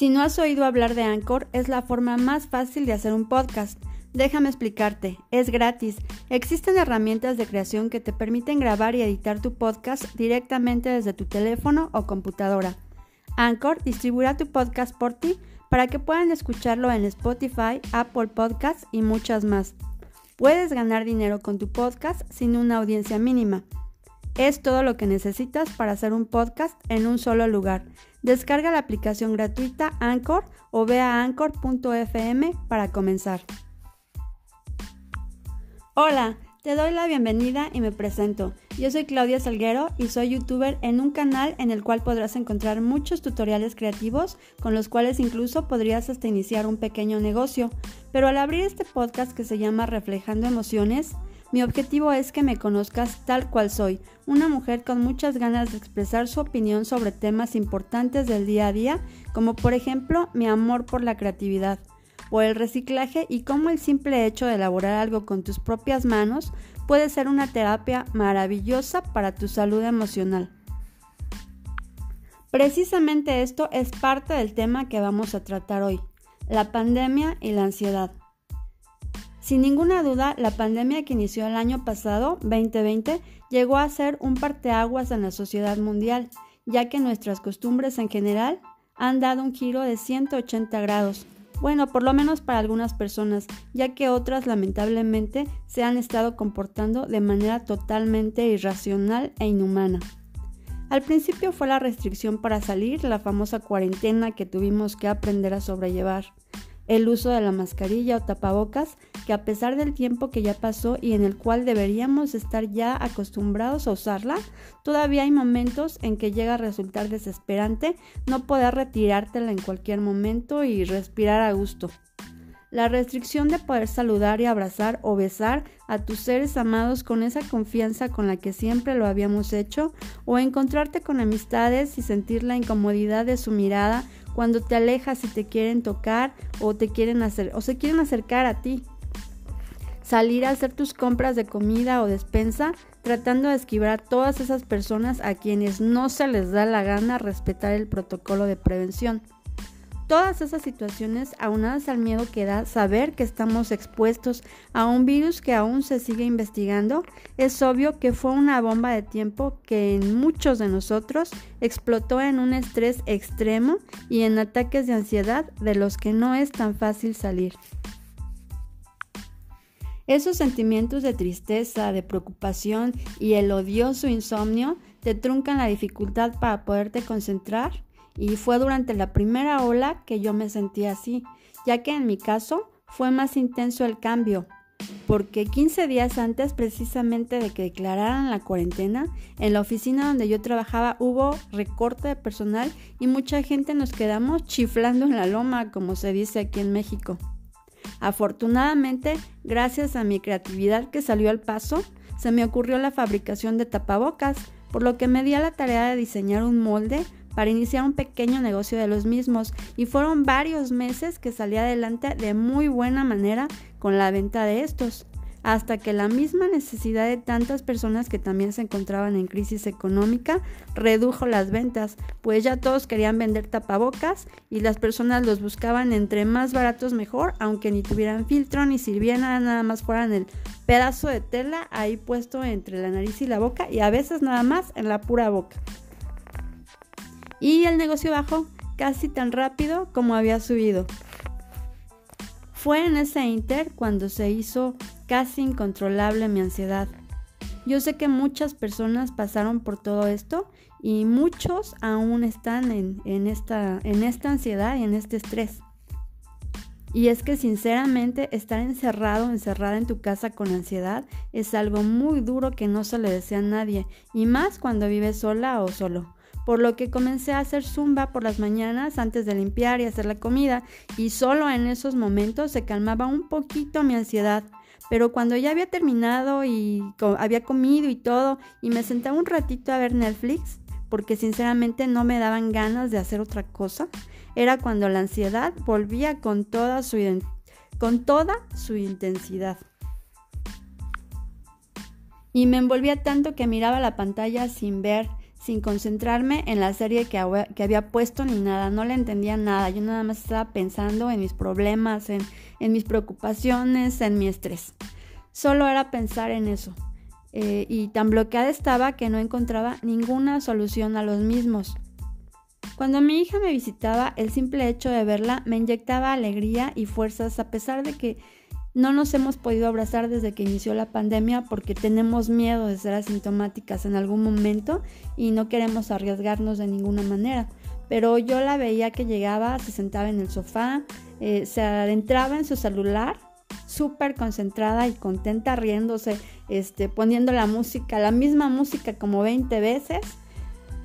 Si no has oído hablar de Anchor, es la forma más fácil de hacer un podcast. Déjame explicarte, es gratis. Existen herramientas de creación que te permiten grabar y editar tu podcast directamente desde tu teléfono o computadora. Anchor distribuirá tu podcast por ti para que puedan escucharlo en Spotify, Apple Podcasts y muchas más. Puedes ganar dinero con tu podcast sin una audiencia mínima. Es todo lo que necesitas para hacer un podcast en un solo lugar. Descarga la aplicación gratuita Anchor o ve a anchor.fm para comenzar. Hola, te doy la bienvenida y me presento. Yo soy Claudia Salguero y soy youtuber en un canal en el cual podrás encontrar muchos tutoriales creativos con los cuales incluso podrías hasta iniciar un pequeño negocio. Pero al abrir este podcast que se llama Reflejando Emociones, mi objetivo es que me conozcas tal cual soy, una mujer con muchas ganas de expresar su opinión sobre temas importantes del día a día, como por ejemplo mi amor por la creatividad, o el reciclaje y cómo el simple hecho de elaborar algo con tus propias manos puede ser una terapia maravillosa para tu salud emocional. Precisamente esto es parte del tema que vamos a tratar hoy, la pandemia y la ansiedad. Sin ninguna duda, la pandemia que inició el año pasado, 2020, llegó a ser un parteaguas en la sociedad mundial, ya que nuestras costumbres en general han dado un giro de 180 grados. Bueno, por lo menos para algunas personas, ya que otras lamentablemente se han estado comportando de manera totalmente irracional e inhumana. Al principio fue la restricción para salir, la famosa cuarentena que tuvimos que aprender a sobrellevar el uso de la mascarilla o tapabocas, que a pesar del tiempo que ya pasó y en el cual deberíamos estar ya acostumbrados a usarla, todavía hay momentos en que llega a resultar desesperante no poder retirártela en cualquier momento y respirar a gusto. La restricción de poder saludar y abrazar o besar a tus seres amados con esa confianza con la que siempre lo habíamos hecho, o encontrarte con amistades y sentir la incomodidad de su mirada cuando te alejas y te quieren tocar o te quieren hacer o se quieren acercar a ti. Salir a hacer tus compras de comida o despensa tratando de esquivar a todas esas personas a quienes no se les da la gana respetar el protocolo de prevención. Todas esas situaciones, aunadas al miedo que da saber que estamos expuestos a un virus que aún se sigue investigando, es obvio que fue una bomba de tiempo que en muchos de nosotros explotó en un estrés extremo y en ataques de ansiedad de los que no es tan fácil salir. Esos sentimientos de tristeza, de preocupación y el odioso insomnio te truncan la dificultad para poderte concentrar y fue durante la primera ola que yo me sentí así, ya que en mi caso fue más intenso el cambio, porque 15 días antes precisamente de que declararan la cuarentena, en la oficina donde yo trabajaba hubo recorte de personal y mucha gente nos quedamos chiflando en la loma, como se dice aquí en México. Afortunadamente, gracias a mi creatividad que salió al paso, se me ocurrió la fabricación de tapabocas, por lo que me di a la tarea de diseñar un molde para iniciar un pequeño negocio de los mismos. Y fueron varios meses que salí adelante de muy buena manera con la venta de estos hasta que la misma necesidad de tantas personas que también se encontraban en crisis económica redujo las ventas, pues ya todos querían vender tapabocas y las personas los buscaban entre más baratos mejor, aunque ni tuvieran filtro ni sirvieran nada más fueran el pedazo de tela ahí puesto entre la nariz y la boca y a veces nada más en la pura boca y el negocio bajó casi tan rápido como había subido. Fue en ese inter cuando se hizo casi incontrolable mi ansiedad. Yo sé que muchas personas pasaron por todo esto y muchos aún están en, esta, en esta ansiedad y en este estrés. Y es que sinceramente estar encerrado, encerrada en tu casa con ansiedad es algo muy duro que no se le desea a nadie, y más cuando vives sola o solo por lo que comencé a hacer zumba por las mañanas antes de limpiar y hacer la comida, y solo en esos momentos se calmaba un poquito mi ansiedad. Pero cuando ya había terminado y había comido y todo, y me sentaba un ratito a ver Netflix, porque sinceramente no me daban ganas de hacer otra cosa, era cuando la ansiedad volvía con toda su, con toda su intensidad. Y me envolvía tanto que miraba la pantalla sin ver sin concentrarme en la serie que, había puesto ni nada, no le entendía nada, yo nada más estaba pensando en mis problemas, en, mis preocupaciones, en mi estrés. Solo era pensar en eso. Eh, y tan bloqueada estaba que no encontraba ninguna solución a los mismos. Cuando mi hija me visitaba, el simple hecho de verla me inyectaba alegría y fuerzas a pesar de que no nos hemos podido abrazar desde que inició la pandemia porque tenemos miedo de ser asintomáticas en algún momento y no queremos arriesgarnos de ninguna manera. Pero yo la veía que llegaba, se sentaba en el sofá, eh, se adentraba en su celular, súper concentrada y contenta, riéndose, este, poniendo la música, la misma música como 20 veces.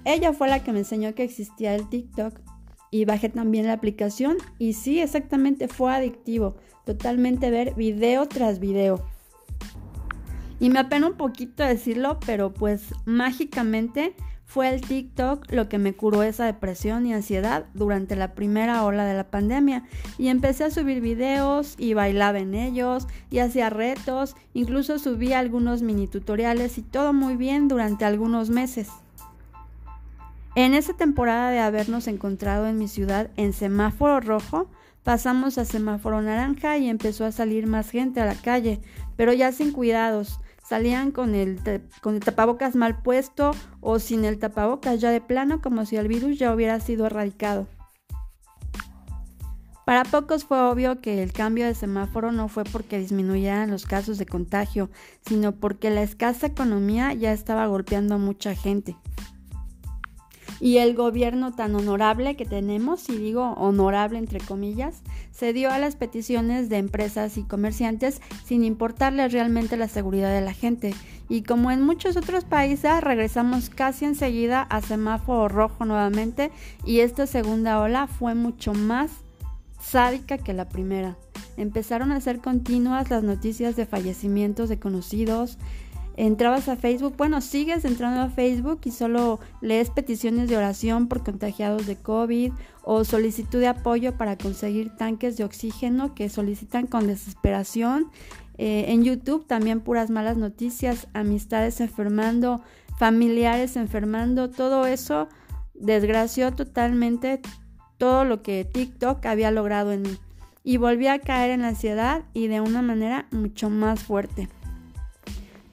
Ella fue la que me enseñó que existía el TikTok y bajé también la aplicación y sí, exactamente fue adictivo totalmente ver video tras video. Y me apena un poquito decirlo, pero pues mágicamente fue el TikTok lo que me curó esa depresión y ansiedad durante la primera ola de la pandemia. Y empecé a subir videos y bailaba en ellos y hacía retos, incluso subí algunos mini tutoriales y todo muy bien durante algunos meses. En esa temporada de habernos encontrado en mi ciudad en semáforo rojo, Pasamos a semáforo naranja y empezó a salir más gente a la calle, pero ya sin cuidados. Salían con el, con el tapabocas mal puesto o sin el tapabocas ya de plano como si el virus ya hubiera sido erradicado. Para pocos fue obvio que el cambio de semáforo no fue porque disminuyeran los casos de contagio, sino porque la escasa economía ya estaba golpeando a mucha gente y el gobierno tan honorable que tenemos, y digo honorable entre comillas, se dio a las peticiones de empresas y comerciantes sin importarles realmente la seguridad de la gente. Y como en muchos otros países, regresamos casi enseguida a semáforo rojo nuevamente y esta segunda ola fue mucho más sádica que la primera. Empezaron a ser continuas las noticias de fallecimientos de conocidos, entrabas a Facebook, bueno, sigues entrando a Facebook y solo lees peticiones de oración por contagiados de COVID o solicitud de apoyo para conseguir tanques de oxígeno que solicitan con desesperación. Eh, en YouTube también puras malas noticias, amistades enfermando, familiares enfermando, todo eso desgració totalmente todo lo que TikTok había logrado en mí y volví a caer en la ansiedad y de una manera mucho más fuerte.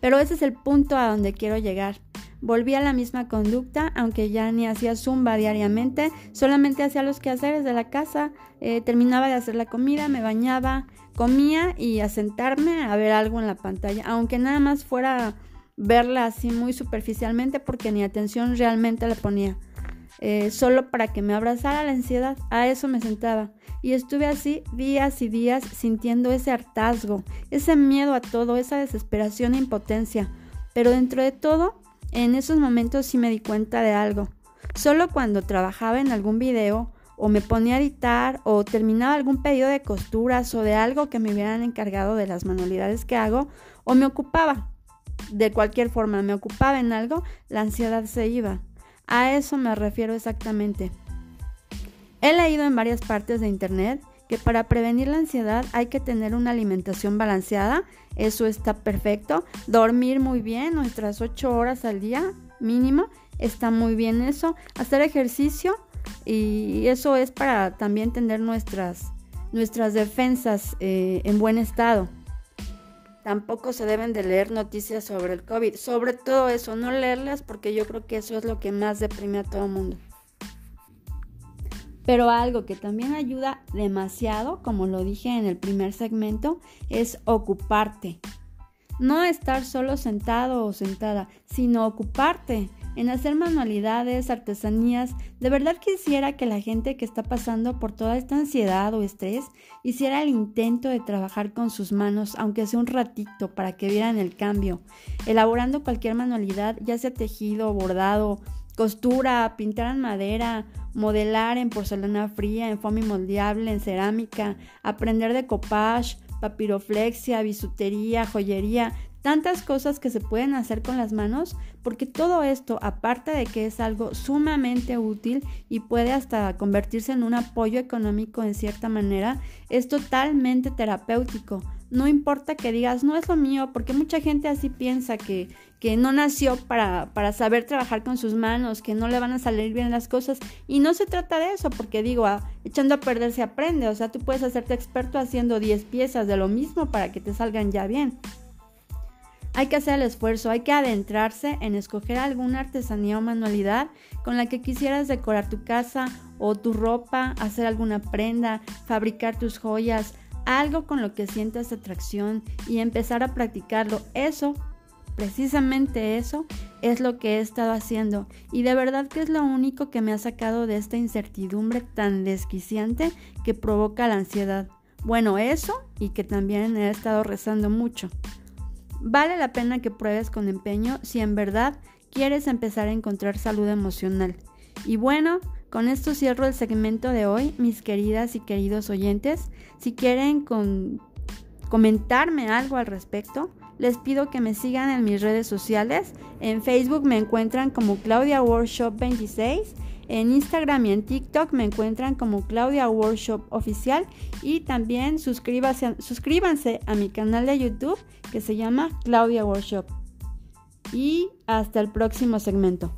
Pero ese es el punto a donde quiero llegar. Volví a la misma conducta, aunque ya ni hacía zumba diariamente, solamente hacía los quehaceres de la casa, eh, terminaba de hacer la comida, me bañaba, comía y a sentarme a ver algo en la pantalla, aunque nada más fuera verla así muy superficialmente porque ni atención realmente la ponía. Eh, solo para que me abrazara la ansiedad, a eso me sentaba y estuve así días y días sintiendo ese hartazgo, ese miedo a todo, esa desesperación e impotencia. Pero dentro de todo, en esos momentos sí me di cuenta de algo. Solo cuando trabajaba en algún video o me ponía a editar o terminaba algún pedido de costuras o de algo que me hubieran encargado de las manualidades que hago o me ocupaba. De cualquier forma, me ocupaba en algo, la ansiedad se iba. A eso me refiero exactamente. He leído en varias partes de Internet que para prevenir la ansiedad hay que tener una alimentación balanceada, eso está perfecto, dormir muy bien, nuestras 8 horas al día mínimo, está muy bien eso, hacer ejercicio y eso es para también tener nuestras, nuestras defensas eh, en buen estado. Tampoco se deben de leer noticias sobre el COVID, sobre todo eso, no leerlas porque yo creo que eso es lo que más deprime a todo el mundo. Pero algo que también ayuda demasiado, como lo dije en el primer segmento, es ocuparte. No estar solo sentado o sentada, sino ocuparte en hacer manualidades, artesanías. De verdad quisiera que la gente que está pasando por toda esta ansiedad o estrés hiciera el intento de trabajar con sus manos, aunque sea un ratito, para que vieran el cambio. Elaborando cualquier manualidad, ya sea tejido, bordado, costura, pintar en madera, modelar en porcelana fría, en foamy moldeable, en cerámica, aprender de copage, papiroflexia, bisutería, joyería, tantas cosas que se pueden hacer con las manos, porque todo esto, aparte de que es algo sumamente útil y puede hasta convertirse en un apoyo económico en cierta manera, es totalmente terapéutico. No importa que digas, no es lo mío, porque mucha gente así piensa que, que no nació para, para saber trabajar con sus manos, que no le van a salir bien las cosas. Y no se trata de eso, porque digo, ah, echando a perder se aprende. O sea, tú puedes hacerte experto haciendo 10 piezas de lo mismo para que te salgan ya bien. Hay que hacer el esfuerzo, hay que adentrarse en escoger alguna artesanía o manualidad con la que quisieras decorar tu casa o tu ropa, hacer alguna prenda, fabricar tus joyas, algo con lo que sientas atracción y empezar a practicarlo. Eso, precisamente eso, es lo que he estado haciendo y de verdad que es lo único que me ha sacado de esta incertidumbre tan desquiciante que provoca la ansiedad. Bueno, eso y que también he estado rezando mucho. Vale la pena que pruebes con empeño si en verdad quieres empezar a encontrar salud emocional. Y bueno, con esto cierro el segmento de hoy, mis queridas y queridos oyentes. Si quieren comentarme algo al respecto, les pido que me sigan en mis redes sociales. En Facebook me encuentran como Claudia Workshop 26 en Instagram y en TikTok me encuentran como Claudia Workshop Oficial y también suscríbanse a mi canal de YouTube que se llama Claudia Workshop. Y hasta el próximo segmento.